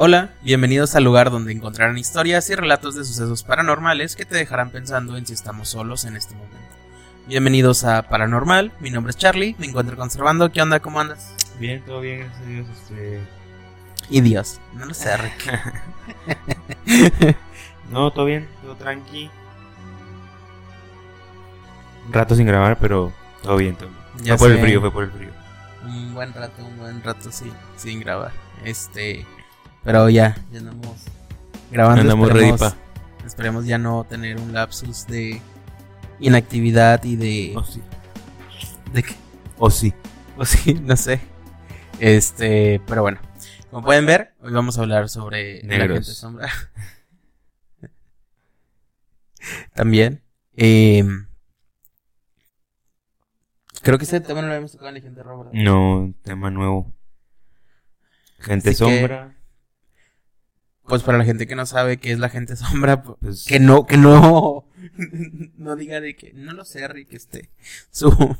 Hola, bienvenidos al lugar donde encontrarán historias y relatos de sucesos paranormales que te dejarán pensando en si estamos solos en este momento. Bienvenidos a Paranormal, mi nombre es Charlie, me encuentro conservando, ¿qué onda? ¿Cómo andas? Bien, todo bien, gracias a Dios. Este... Y Dios, no lo sé, Rick. no, todo bien, todo tranqui. Un rato sin grabar, pero todo bien, todo bien. Ya fue por el frío, fue por el frío. Un buen rato, un buen rato sí, sin grabar. Este, pero ya, ya andamos grabando. Andamos ready esperemos, esperemos ya no tener un lapsus de inactividad y de... O sí. ¿De qué? O sí. O sí, no sé. Este, pero bueno. Como pueden ver, hoy vamos a hablar sobre la Negros. gente sombra. También. eh, creo que ese tema no lo habíamos tocado en la gente roba. ¿verdad? No, tema nuevo. Gente Así sombra. Pues para la gente que no sabe qué es la gente sombra, pues, que no, que no, no diga de que, no lo sé, Rick, este, su,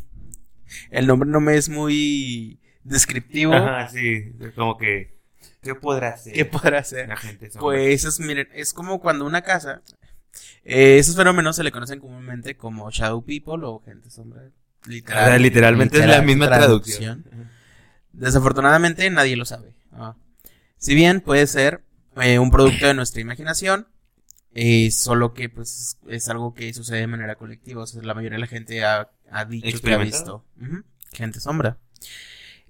el nombre no me es muy descriptivo. Ajá, sí. Como que. ¿Qué podrá hacer? ¿Qué podrá hacer? La gente sombra. Pues es, miren, es como cuando una casa, eh, esos fenómenos se le conocen comúnmente como shadow people o gente sombra. O Literal, sea, literalmente es la misma traducción. Desafortunadamente nadie lo sabe. Ah. Si bien puede ser eh, un producto de nuestra imaginación, eh, solo que pues es algo que sucede de manera colectiva. O sea, la mayoría de la gente ha, ha dicho que ha visto gente sombra.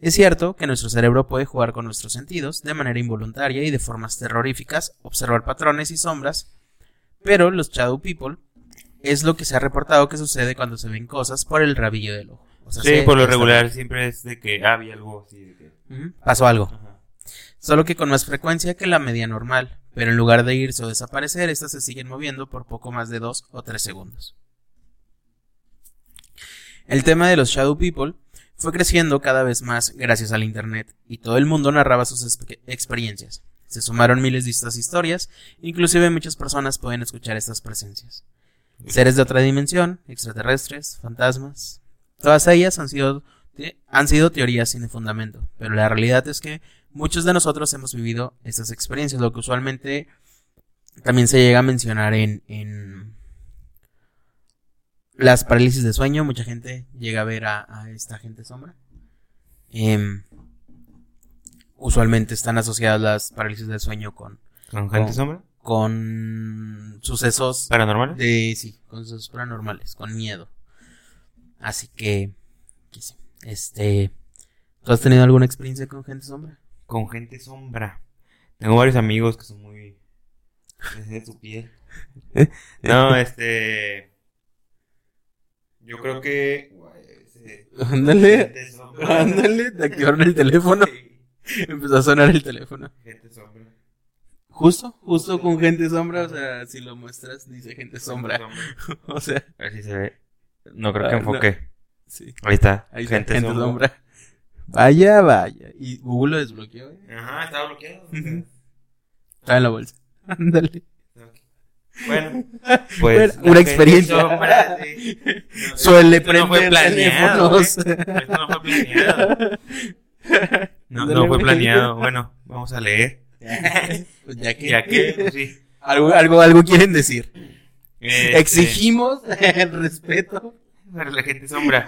Es cierto que nuestro cerebro puede jugar con nuestros sentidos de manera involuntaria y de formas terroríficas, observar patrones y sombras, pero los shadow people es lo que se ha reportado que sucede cuando se ven cosas por el rabillo del ojo. O sea, Sí, se- por lo regular siempre es de que ah, había algo así. De que... Pasó algo. Ajá. Solo que con más frecuencia que la media normal, pero en lugar de irse o desaparecer, estas se siguen moviendo por poco más de 2 o 3 segundos. El tema de los Shadow People fue creciendo cada vez más gracias al Internet y todo el mundo narraba sus experiencias. Se sumaron miles de estas historias, inclusive muchas personas pueden escuchar estas presencias. Seres de otra dimensión, extraterrestres, fantasmas, todas ellas han sido, han sido teorías sin fundamento, pero la realidad es que muchos de nosotros hemos vivido estas experiencias, lo que usualmente también se llega a mencionar en, en las parálisis de sueño. Mucha gente llega a ver a, a esta gente sombra. Em, usualmente están asociadas las parálisis del sueño con, ¿Con gente Con- sombra? con sucesos ¿Paranormal? de sí, con sucesos paranormales, con miedo. Así que, que sí. Este, ¿tú has tenido alguna experiencia con gente sombra? Con gente sombra. Tengo varios amigos que son muy. de su piel. No, este. Yo creo que. este, Ándale, ándale, te activaron el teléfono. Empezó a sonar el teléfono. Gente sombra. Justo, justo con gente sombra, o sea, si lo muestras dice gente sombra. O sea, A ver si se ve. No creo que Ah, enfoque. sí. Ahí está. Ahí está, gente, gente sombra. sombra. Vaya, vaya. Y Google lo desbloqueó, ¿eh? Ajá, estaba bloqueado. Está en la bolsa. Ándale. Bueno, pues. Bueno, una experiencia. sombra, sí. No, Suele esto no fue planeado. ¿eh? Esto no fue planeado. No, no fue planeado. Bueno, vamos a leer. Pues ya que, Ya que, pues sí. algo, algo, algo quieren decir. Este, Exigimos el respeto. Para la gente sombra.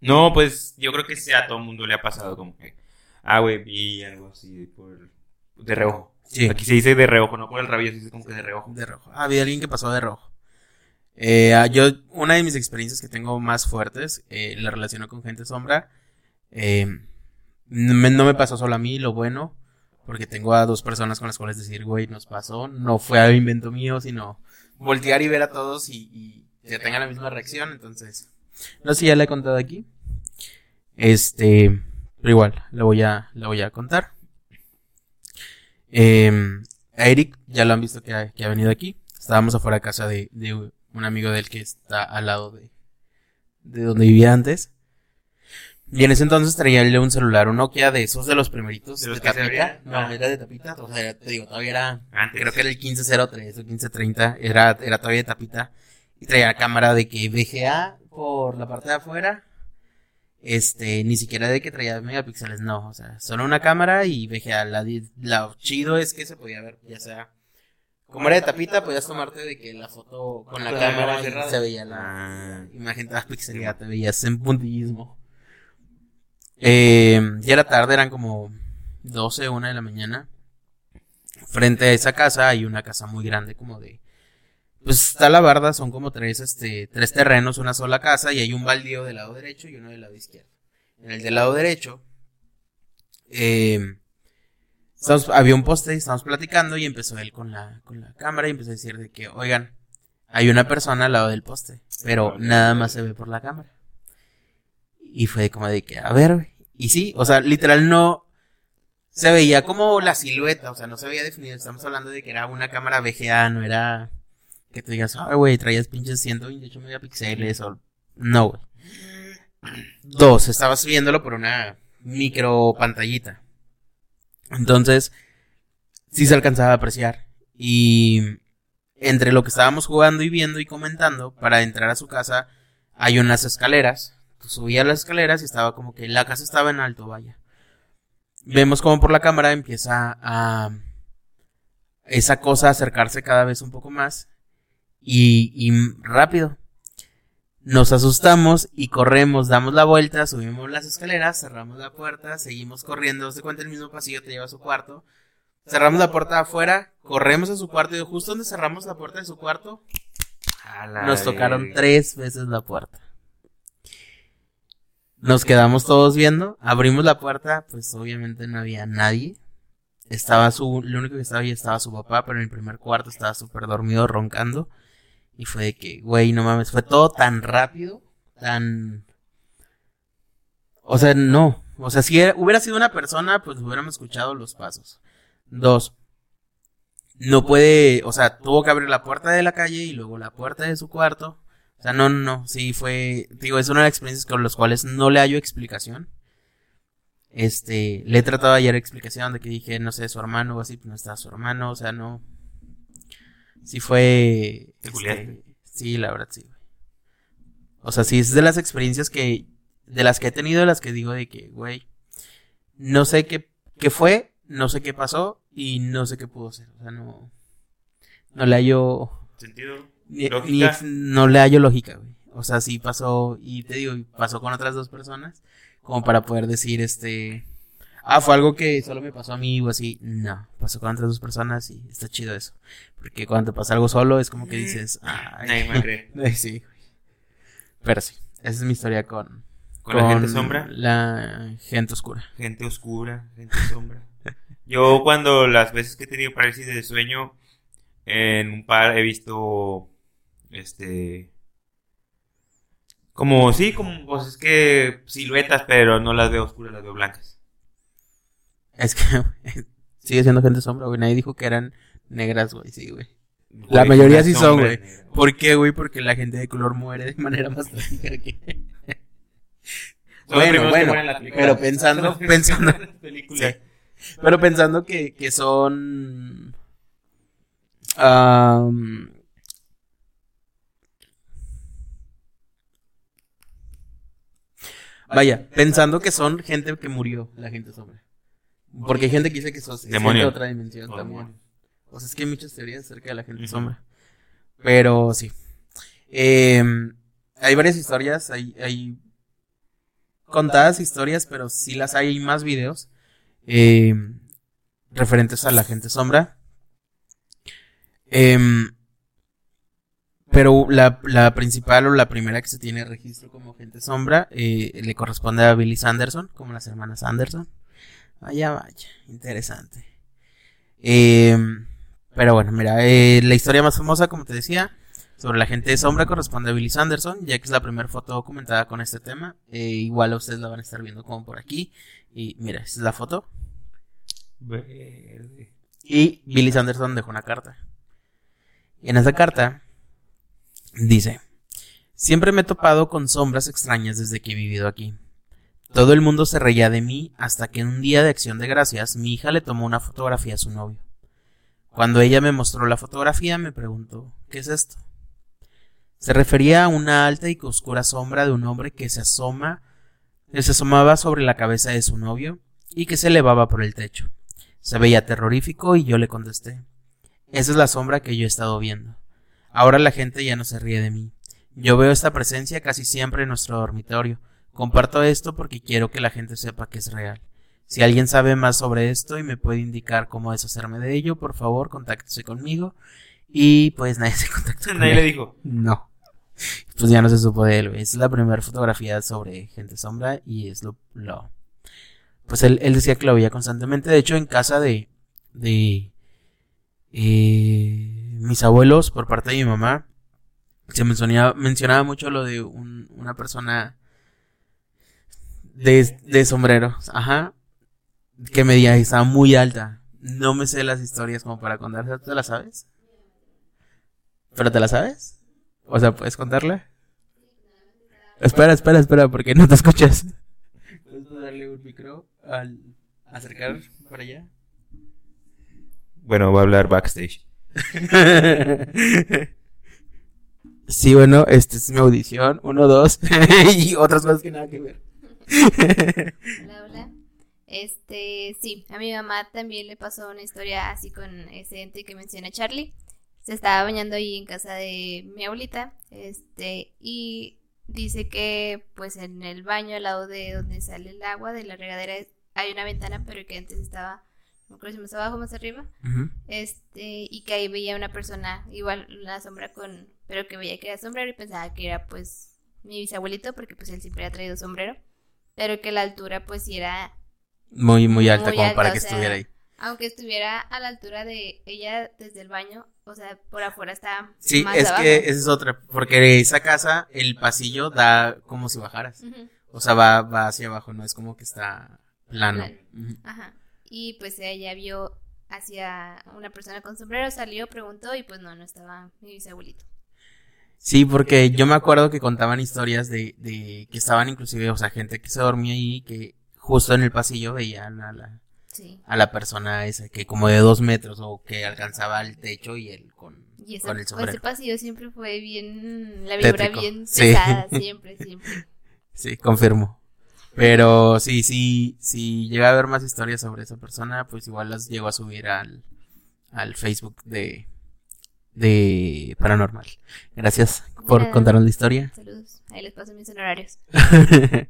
No, pues yo creo que sí a todo el mundo le ha pasado como que. Ah, güey, vi algo así por. De reojo. Sí. Aquí se dice de reojo, no por el rabillo, se dice como que de reojo. De rojo. Ah, Había alguien que pasó de rojo. Eh, ah, yo, una de mis experiencias que tengo más fuertes, eh, la relaciono con gente sombra. eh, no me- no me pasó solo a mí, lo bueno, porque tengo a dos personas con las cuales decir, güey, nos pasó. No fue algo invento mío, sino voltear y ver a todos y, y que tengan la misma reacción. Entonces, no sé si ya la he contado aquí. Este, pero igual, la voy a, la voy a contar. Eh, a Eric, ya lo han visto que ha, que ha venido aquí. Estábamos afuera de casa de, de un amigo de él que está al lado de, de donde vivía antes. Y en ese entonces traía un celular, un Nokia de esos de los primeritos. ¿De De, se tapita. No, Ah. era de tapita. O sea, te digo, todavía era. Antes. Creo que era el 1503 o 1530. Era, era todavía de tapita. Y traía cámara de que VGA por la parte de afuera. Este, ni siquiera de que traía megapíxeles, no, o sea, solo una cámara y VGA. La, la chido es que se podía ver, ya sea, como era de tapita, podías tomarte de que la foto con la, cámara se veía la Ah, imagen toda pixelada, te veías en puntillismo. Eh, ya era tarde, eran como 12, 1 de la mañana. Frente a esa casa hay una casa muy grande, como de. Pues está la barda, son como tres, este, tres terrenos, una sola casa, y hay un baldío del lado derecho y uno del lado izquierdo. En el del lado derecho, eh, había un poste, estábamos platicando y empezó él con la, con la cámara y empezó a decir de que, oigan, hay una persona al lado del poste, pero nada más se ve por la cámara. Y fue como de que, a ver. Y sí, o sea, literal no se veía como la silueta, o sea, no se veía definido. Estamos hablando de que era una cámara VGA, no era que tú digas, ay, güey, traías pinches 128 megapíxeles o no, güey. Dos, estabas viéndolo por una micro pantallita. Entonces, sí se alcanzaba a apreciar. Y entre lo que estábamos jugando y viendo y comentando, para entrar a su casa hay unas escaleras. Tú subías las escaleras y estaba como que la casa estaba en alto, vaya. Vemos como por la cámara empieza a esa cosa a acercarse cada vez un poco más y, y rápido. Nos asustamos y corremos, damos la vuelta, subimos las escaleras, cerramos la puerta, seguimos corriendo, se cuenta el mismo pasillo, te lleva a su cuarto. Cerramos la puerta afuera, corremos a su cuarto y justo donde cerramos la puerta de su cuarto, nos tocaron tres veces la puerta. Nos quedamos todos viendo, abrimos la puerta, pues obviamente no había nadie. Estaba su, lo único que estaba ahí estaba su papá, pero en el primer cuarto estaba súper dormido, roncando. Y fue de que, güey, no mames, fue todo tan rápido, tan... O sea, no. O sea, si era- hubiera sido una persona, pues hubiéramos escuchado los pasos. Dos. No puede, o sea, tuvo que abrir la puerta de la calle y luego la puerta de su cuarto. O sea, no, no, no, sí fue, digo, es una de las experiencias con las cuales no le hallo explicación. Este, le he tratado de hallar explicación de que dije, no sé, su hermano o así, pues no estaba su hermano, o sea, no. Sí fue. ¿Te este, sí, la verdad sí, güey. O sea, sí es de las experiencias que, de las que he tenido, de las que digo de que, güey, no sé qué, qué fue, no sé qué pasó y no sé qué pudo ser. O sea, no, no le hallo ¿Sentido? ni, ¿Lógica? ni- no le hallo lógica, güey. O sea, sí pasó, y te digo, pasó con otras dos personas, como para poder decir, este, ah, fue algo que solo me pasó a mí o así. No, pasó con otras dos personas y está chido eso. Porque cuando te pasa algo solo es como que dices, Nadie me cree. sí. Pero sí, esa es mi historia con, ¿Con la gente sombra? La gente oscura. Gente oscura, gente sombra. Yo cuando las veces que he tenido parálisis de sueño, en un par he visto, este, como, sí, como, pues es que siluetas, pero no las veo oscuras, las veo blancas. Es que sigue siendo gente sombra, güey. Nadie dijo que eran negras, güey, sí, güey. La mayoría sí son, güey. ¿Por qué, güey? Porque la gente de color muere de manera más trágica que... Bueno, que bueno, película. pero pensando- que pensando-. Sí. Pero pensando que, que son... vaya, pensando que son gente que murió, la gente sombra. Porque hay gente que dice que son es gente Demonio. de otra dimensión también. demonio. O sea, es que hay muchas teorías acerca de la gente sombra. Pero sí. Eh, hay varias historias, hay, hay contadas historias, pero sí las hay, hay más videos eh, referentes a la gente sombra. Em, pero la, la principal o la primera que se tiene registro como gente sombra eh, le corresponde a Billy Sanderson, como las hermanas Anderson. Vaya, vaya, interesante. Em, pero bueno, mira, eh, la historia más famosa, como te decía, sobre la gente de sombra corresponde a Billy Sanderson, ya que es la primera foto documentada con este tema. Eh, igual ustedes la van a estar viendo como por aquí. Y mira, esta es la foto. Verde. Y Billy Sanderson dejó una carta. Y en esa carta dice, siempre me he topado con sombras extrañas desde que he vivido aquí. Todo el mundo se reía de mí hasta que en un día de acción de gracias mi hija le tomó una fotografía a su novio. Cuando ella me mostró la fotografía me preguntó, ¿qué es esto? Se refería a una alta y oscura sombra de un hombre que se asoma que se asomaba sobre la cabeza de su novio y que se elevaba por el techo. Se veía terrorífico y yo le contesté. Esa es la sombra que yo he estado viendo. Ahora la gente ya no se ríe de mí. Yo veo esta presencia casi siempre en nuestro dormitorio. Comparto esto porque quiero que la gente sepa que es real. Si alguien sabe más sobre esto y me puede indicar cómo deshacerme de ello, por favor, contáctese conmigo. Y pues nadie se contactó. con Nadie le dijo. No. Pues ya no se supo de él, güey. Es la primera fotografía sobre gente sombra y es lo, lo... Pues él, él decía que lo veía constantemente. De hecho, en casa de... de... eh, mis abuelos, por parte de mi mamá, se mencionaba, mencionaba mucho lo de un- una persona de, de sombrero. Ajá. Que medía, estaba muy alta. No me sé las historias como para contar. ¿Te las sabes? ¿Pero te la sabes? O sea, ¿puedes contarla? Espera, espera, espera, porque no te escuchas. ¿Puedes darle un micro al acercar para allá? Bueno, va a hablar backstage. Sí, bueno, esta es mi audición. Uno, dos. y otras cosas que nada que ver. Hola, hola. Este, sí, a mi mamá también le pasó una historia así con ese ente que menciona Charlie. Se estaba bañando ahí en casa de mi abuelita, este, y dice que pues en el baño al lado de donde sale el agua de la regadera hay una ventana, pero que antes estaba, no creo si más abajo o más arriba, este, y que ahí veía una persona, igual una sombra con, pero que veía que era sombrero y pensaba que era pues mi bisabuelito, porque pues él siempre ha traído sombrero, pero que la altura pues sí era Muy, muy alta, Muy como alta, para que sea, estuviera ahí. aunque estuviera a la altura de ella desde el baño, o sea, por afuera está Sí, más es abajo. que esa es otra. Porque esa casa, el pasillo da como si bajaras. O sea, va, va hacia abajo, no es como que está plano. Ajá. Y pues ella vio hacia una persona con sombrero, salió, preguntó y pues no, no estaba mi bisabuelito. Sí, porque yo me acuerdo que contaban historias de, de que estaban inclusive, o sea, gente que se dormía ahí que justo en el pasillo veían a la, Sí. a la persona esa que como de dos metros o que alcanzaba el techo y él con, Y ese, con el ese sombrero. pasillo siempre fue bien, la vibra Tétrico, bien sí. pesada, siempre, siempre. Sí, confirmo. Pero sí, sí, sí llega a haber más historias sobre esa persona, pues igual las llego a subir al, al Facebook de, de Paranormal. Gracias por Nada. contarnos la historia. Saludos, ahí les paso mis honorarios.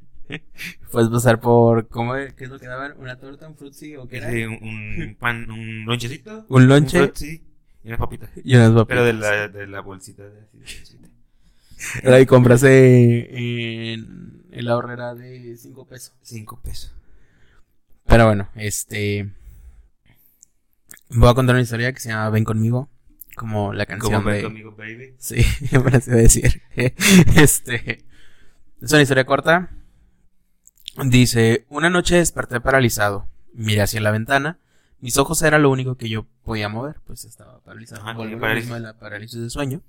Puedes pasar por, ¿cómo es? ¿Qué es lo que daban? ¿Una torta, un frutzi o qué era? Sí, un, un pan, un lonchecito. Un lonche. frutzi y unas papitas. Y unas papitas. Pero de la, de la bolsita. De, así, de bolsita. Era y comprase en, en la horrera de 5 pesos. Cinco pesos. Pero bueno, este. Voy a contar una historia que se llama Ven conmigo. Como la canción Como de. conmigo, baby. Sí, me parece decir. Este. Es una historia corta. Dice: Una noche desperté paralizado. Miré hacia la ventana. Mis ojos eran lo único que yo podía mover, pues estaba paralizado. Parálisis. de la parálisis de sueño.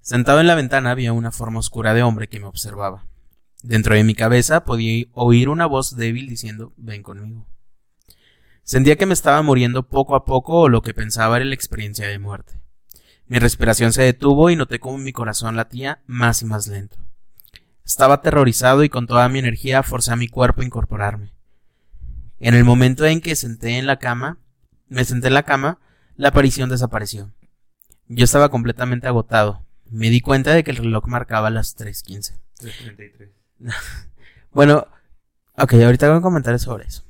Sentado en la ventana había una forma oscura de hombre que me observaba. Dentro de mi cabeza podía oír una voz débil diciendo: Ven conmigo. Sentía que me estaba muriendo poco a poco o lo que pensaba era la experiencia de muerte. Mi respiración se detuvo y noté cómo mi corazón latía más y más lento. Estaba aterrorizado y con toda mi energía forcé a mi cuerpo a incorporarme. En el momento en que senté en la cama, me senté en la cama, la aparición desapareció. Yo estaba completamente agotado. Me di cuenta de que el reloj marcaba las 3.15. 333. Bueno, ok, ahorita voy a comentar sobre eso.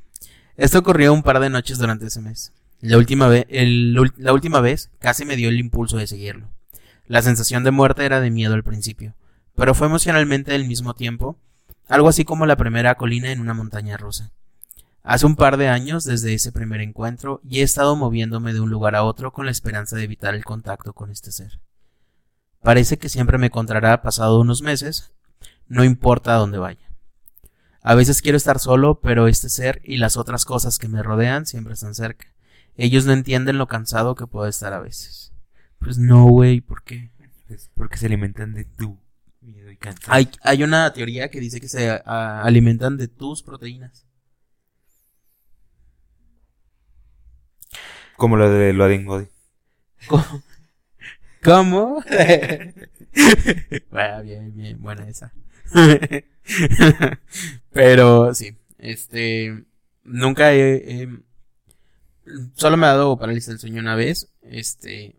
Esto ocurrió un par de noches durante ese mes. La última, vez, la última vez casi me dio el impulso de seguirlo. La sensación de muerte era de miedo al principio, pero fue emocionalmente al mismo tiempo, algo así como la primera colina en una montaña rusa. Hace un par de años desde ese primer encuentro y he estado moviéndome de un lugar a otro con la esperanza de evitar el contacto con este ser. Parece que siempre me encontrará pasado unos meses, no importa a dónde vaya. A veces quiero estar solo, pero este ser y las otras cosas que me rodean siempre están cerca. Ellos no entienden lo cansado que puedo estar a veces. Pues no, güey, ¿por qué? Pues porque se alimentan de tu miedo y cansancio. Hay, hay una teoría que dice que se alimentan de tus proteínas. Como lo de Loading Body. ¿Cómo? ¿Cómo? bueno, bien, bien, buena esa. Pero sí, este, nunca he, solo me ha dado parálisis del sueño una vez, este,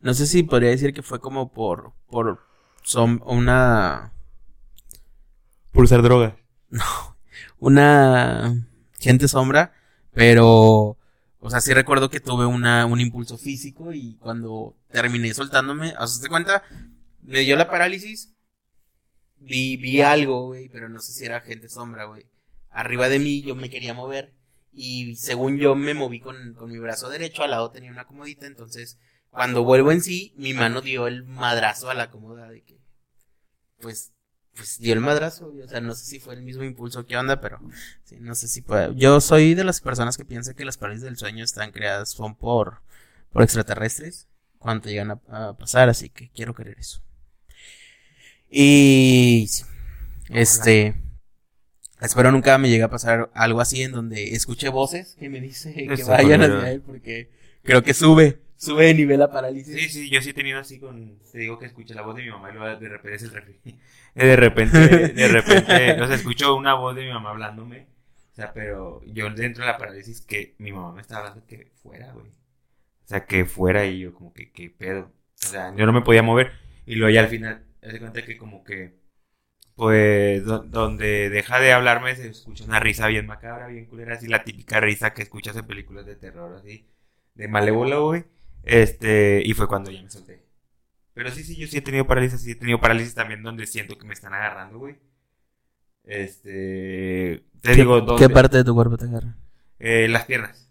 no sé si podría decir que fue como por, por som- una, Por usar drogas. una gente sombra, pero, o sea, sí recuerdo que tuve una, un impulso físico y cuando terminé soltándome, o sea, ¿te cuenta? Me dio la parálisis, vi, vi algo, güey, pero no sé si era gente sombra, güey. Arriba de mí yo me quería mover y según yo me moví con, con mi brazo derecho, al lado tenía una comodita, entonces cuando vuelvo en sí, mi mano dio el madrazo a la cómoda de que, pues, pues dio el madrazo, o sea, no sé si fue el mismo impulso que onda, pero sí, no sé si puede. Yo soy de las personas que piensan que las parálisis del sueño están creadas son por, por extraterrestres cuando llegan a, a pasar, así que quiero creer eso. Y sí, este, espero nunca me llegue a pasar algo así en donde escuche voces que me dice que vayan hacia él porque creo que sube, sube de nivel la parálisis. Sí, sí, yo sí he tenido así con. Te digo que escuché la voz de mi mamá y luego de repente es el refri. De repente, de repente, o sea, escucho una voz de mi mamá hablándome. O sea, pero yo dentro de la parálisis que mi mamá me estaba hablando que fuera, güey. O sea, que fuera y yo como que, ¿qué pedo? O sea, yo no me podía mover. Y luego ya al final, di cuenta que como que, pues, do- donde deja de hablarme se escucha una risa bien macabra, bien culera, así la típica risa que escuchas en películas de terror, así, de malévolo, güey. Este, y fue cuando ya me solté. Pero sí, sí, yo sí he tenido parálisis, sí he tenido parálisis también donde siento que me están agarrando, güey. Este, te ¿Qué, digo, ¿dónde? qué parte de tu cuerpo te agarra? Eh, las piernas.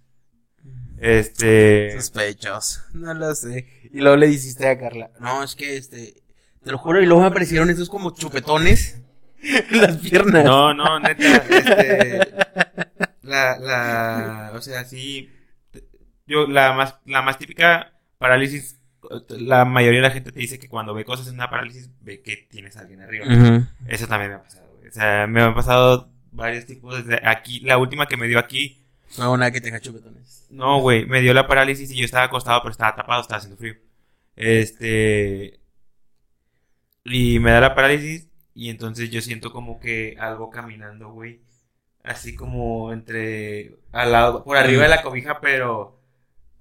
Este, Sospechoso, no lo sé. Y luego le dijiste a Carla, no, es que este, te lo juro, y luego me aparecieron esos como chupetones en las piernas. no, no, neta, este, la, la, o sea, sí, yo, la más, la más típica parálisis, la mayoría de la gente te dice que cuando ve cosas en una parálisis, ve que tienes a alguien arriba. Eso también me ha pasado, güey. O sea, me han pasado varios tipos. Desde aquí, la última que me dio aquí, Fue una que tenga chupetones. no, güey, me dio la parálisis y yo estaba acostado, pero estaba tapado, estaba haciendo frío. Este. Y me da la parálisis y entonces yo siento como que algo caminando, güey. Así como entre. Al lado, por arriba de la cobija, pero.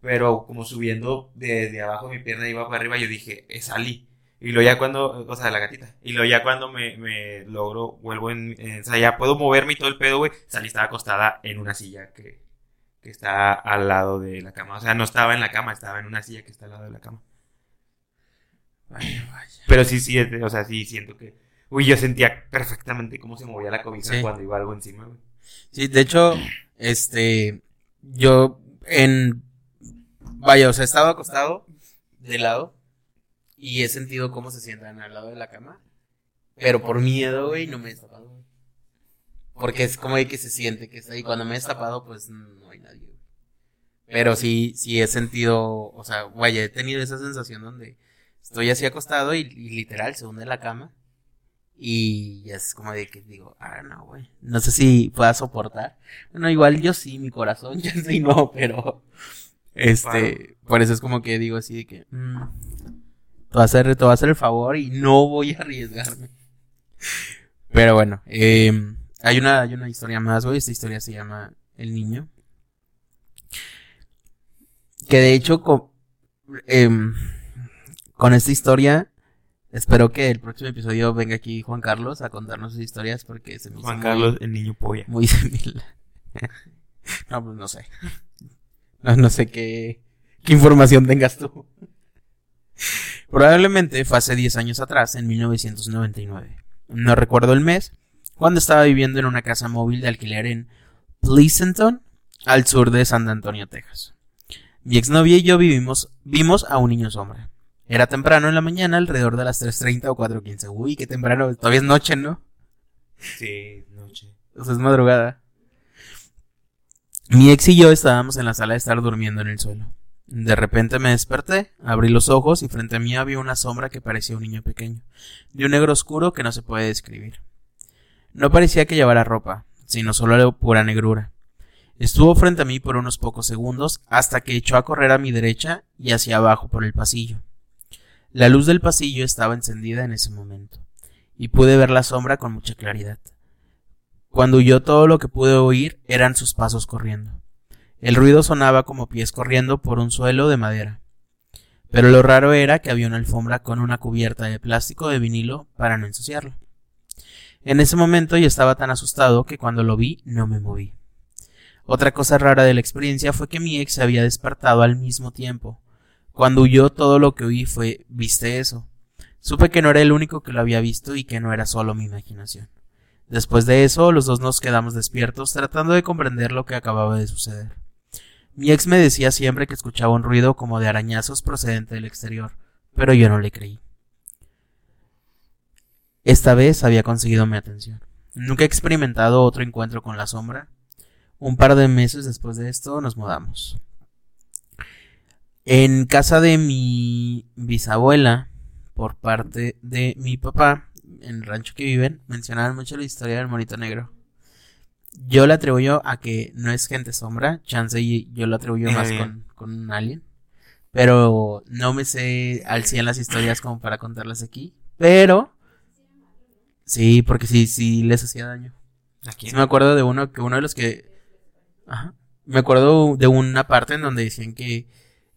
Pero como subiendo desde abajo de mi pierna iba para arriba, yo dije, es Ali. Y luego ya cuando, o sea, de la gatita. Y luego ya cuando me, me logro, vuelvo en, en- o sea, ya puedo moverme y todo el pedo, güey. Salí, estaba acostada en una silla que, que está al lado de la cama. O sea, no estaba en la cama, estaba en una silla que está al lado de la cama. Vaya, vaya. Pero sí, sí, o sea, sí siento que. Uy, yo sentía perfectamente cómo se movía la cobija Sí. cuando iba algo encima, güey. Sí, de hecho, este, yo en, vaya, o sea, he estado acostado de lado y he sentido cómo se sientan al lado de la cama, pero por miedo, güey, no me he destapado. Porque es como que se siente que está ahí. Cuando me he destapado, pues no hay nadie. Pero sí, sí he sentido, o sea, vaya, he tenido esa sensación donde estoy así acostado y, literal se hunde la cama. Y ya es como de que digo, ah, no, güey. No sé si pueda soportar. Bueno, igual yo sí, mi corazón, ya sí no, pero. Este, por eso es como que digo así de que. mm, te, voy a hacer, te voy a hacer el favor y no voy a arriesgarme. Pero bueno, eh, hay, una, hay una historia más, güey. Esta historia se llama El Niño. Que de hecho, con, em, con esta historia, espero que el próximo episodio venga aquí Juan Carlos a contarnos sus historias porque se me hizo Juan muy- Carlos, el niño polla. muy similar. no, pues no sé. No, no sé qué, qué información tengas tú. Probablemente fue hace 10 años atrás, en 1999. No recuerdo el mes, cuando estaba viviendo en una casa móvil de alquiler en Pleasanton, al sur de San Antonio, Texas. Mi exnovia y yo vivimos, vimos a un niño sombra. Era temprano en la mañana, alrededor de las 3.30 o 4.15. Uy, qué temprano, todavía es noche, ¿no? Sí, noche. O sea, es madrugada. Mi ex y yo estábamos en la sala de estar durmiendo en el suelo. De repente me desperté, abrí los ojos y frente a mí había una sombra que parecía un niño pequeño, de un negro oscuro que no se puede describir. No parecía que llevara ropa, sino solo pura negrura. Estuvo frente a mí por unos pocos segundos hasta que echó a correr a mi derecha y hacia abajo por el pasillo. La luz del pasillo estaba encendida en ese momento, y pude ver la sombra con mucha claridad. Cuando huyó todo lo que pude oír eran sus pasos corriendo. El ruido sonaba como pies corriendo por un suelo de madera. Pero lo raro era que había una alfombra con una cubierta de plástico de vinilo para no ensuciarlo. En ese momento yo estaba tan asustado que cuando lo vi no me moví. Otra cosa rara de la experiencia fue que mi ex se había despertado al mismo tiempo. Cuando huyó todo lo que oí fue ¿viste eso? Supe que no era el único que lo había visto y que no era solo mi imaginación. Después de eso, los dos nos quedamos despiertos tratando de comprender lo que acababa de suceder. Mi ex me decía siempre que escuchaba un ruido como de arañazos procedente del exterior, pero yo no le creí. Esta vez había conseguido mi atención. Nunca he experimentado otro encuentro con la sombra. Un par de meses después de esto nos mudamos. En casa de mi bisabuela, por parte de mi papá, en el rancho que viven, mencionaban mucho la historia del monito negro. Yo le atribuyo a que no es gente sombra, chance y yo lo atribuyo más con, con un alien. Pero no me sé al 100 las historias como para contarlas aquí. Pero sí, porque sí, sí les hacía daño. Aquí. Sí me acuerdo de uno que uno de los que ajá, me acuerdo de una parte en donde decían que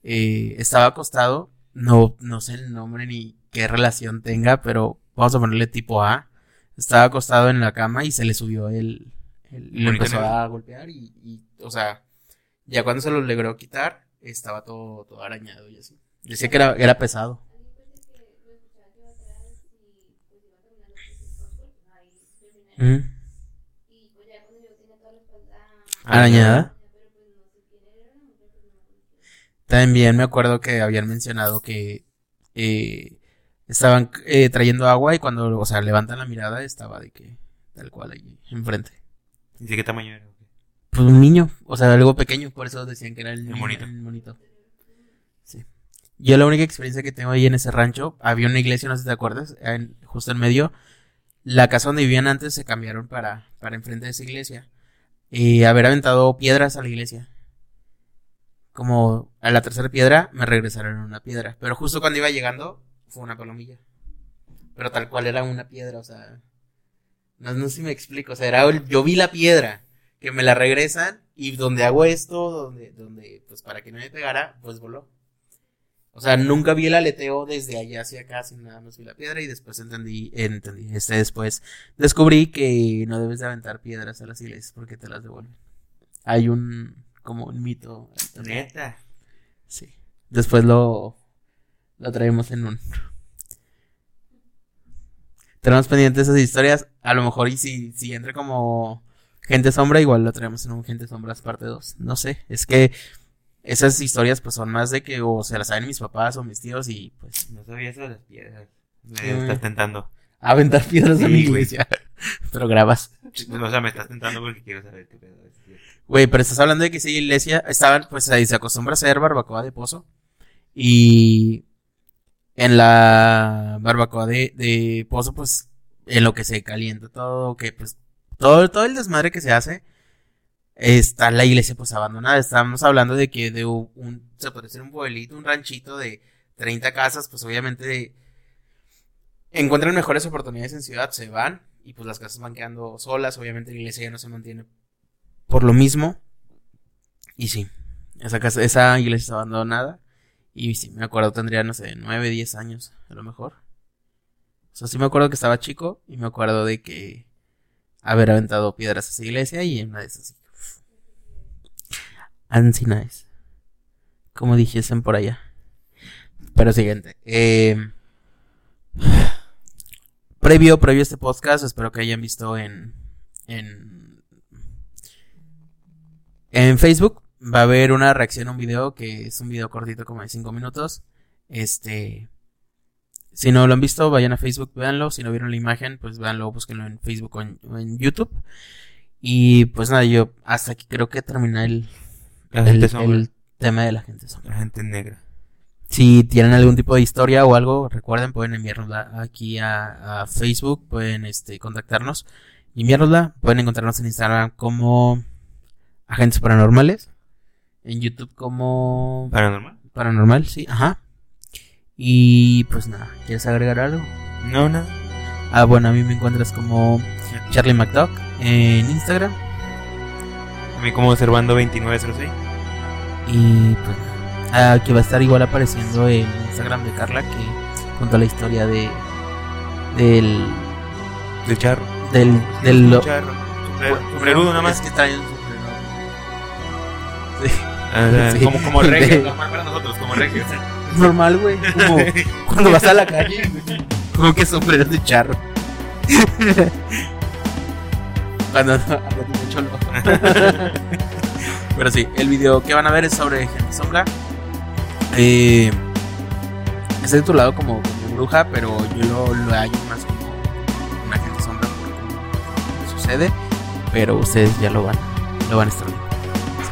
eh, estaba acostado, no no sé el nombre ni qué relación tenga, pero vamos a ponerle tipo A. Estaba acostado en la cama y se le subió el, el y lo empezó a golpear y, y, o sea, ya cuando se lo logró quitar, estaba todo, todo arañado y así. Decía que era, era pesado. Ujú. Arañada. También me acuerdo que habían mencionado que eh, estaban eh, trayendo agua y cuando, o sea, levantan la mirada estaba de que tal cual allí enfrente. ¿Y de qué tamaño era? Pues un niño, o sea, algo pequeño, por eso decían que era el, niño, monito. el monito. Sí. Yo la única experiencia que tengo ahí en ese rancho, había una iglesia, no sé si te acuerdas, en- justo en medio. La casa donde vivían antes se cambiaron para, para enfrente de esa iglesia. Y haber aventado piedras a la iglesia. Como a la tercera piedra me regresaron una piedra. Pero justo cuando iba llegando fue una palomilla. Pero tal cual era una piedra, o sea. No, no sé si me explico. O sea, era el- yo vi la piedra que me la regresan y donde hago esto, donde, donde, pues para que no me pegara, pues voló. O sea, nunca vi el aleteo desde allá hacia acá, sin nada más vi la piedra y después entendí, entendí, este después descubrí que no debes de aventar piedras a las iglesias porque te las devuelven. Hay un, como un mito. Neta. Sí. Después lo, lo traemos en un... Tenemos pendientes esas historias. A lo mejor y si, si entra como gente sombra, igual lo traemos en un gente sombras parte 2. No sé. Es que esas historias pues son más de que o se las saben mis papás o mis tíos y pues No sabía eso de las piedras. Me estás tentando. aventar piedras a Sí, mi güey. iglesia. Pero grabas. O sea, me estás tentando porque quiero saber qué pedo es. Güey, pero estás hablando de que sí, iglesia, estaban, pues ahí se acostumbra a hacer barbacoa de pozo. Y en la barbacoa de, de pozo, pues, en lo que se calienta todo, que pues, todo, todo el desmadre que se hace, está la iglesia pues abandonada. Estamos hablando de que de un, se puede decir un pueblito, un ranchito de 30 casas, pues obviamente encuentran mejores oportunidades en ciudad, se van y pues las casas van quedando solas, obviamente la iglesia ya no se mantiene por lo mismo. Y sí, esa casa, esa iglesia está abandonada. Y sí, me acuerdo, tendría, no sé, 9, 10 años, a lo mejor. O sea, sí me acuerdo que estaba chico y me acuerdo de que haber aventado piedras a esa iglesia y en una de esas. Ansi nice. Como dijesen por allá. Pero siguiente. Eh, previo, previo a este podcast, espero que hayan visto en, en, en Facebook. Va a haber una reacción a un video que es un video cortito como de 5 minutos. Este, si no lo han visto, vayan a Facebook, véanlo. Si no vieron la imagen, pues véanlo, búsquenlo en Facebook o en, o en YouTube. Y pues nada, yo hasta aquí creo que terminé el, La gente el tema de la gente sombra. La gente negra. Si tienen algún tipo de historia o algo, recuerden, pueden enviárnosla aquí a, a Facebook, pueden este, contactarnos y enviárnosla. Pueden encontrarnos en Instagram como Agentes Paranormales. En YouTube como ¿Paranormal? Paranormal, sí, ajá. Y pues nada, ¿quieres agregar algo? No, nada. Ah, bueno, a mí me encuentras como Charlie McDuck en Instagram. A mí como Servando2906. Y pues nada. Aquí va a estar igual apareciendo el Instagram de Carla que contó la historia de del Del charro. del del Del charro. Nada más. Es que trae un Sí. Ah. Como, como regio. Normal para nosotros, como regio. Es normal, güey. Como cuando vas a la calle, güey. Como que sombrero de charro. cuando cuando te cholo. Pero sí, el video que van a ver es sobre Gente Sombra. Eh, está titulado como, como bruja, pero yo lo, lo hallo más como una gente sombra por cómo sucede. Pero ustedes ya lo van, lo van a estar viendo.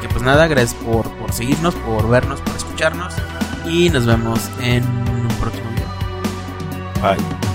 Que pues nada, gracias por, por seguirnos, por vernos, por escucharnos. Y nos vemos en un próximo video. Bye.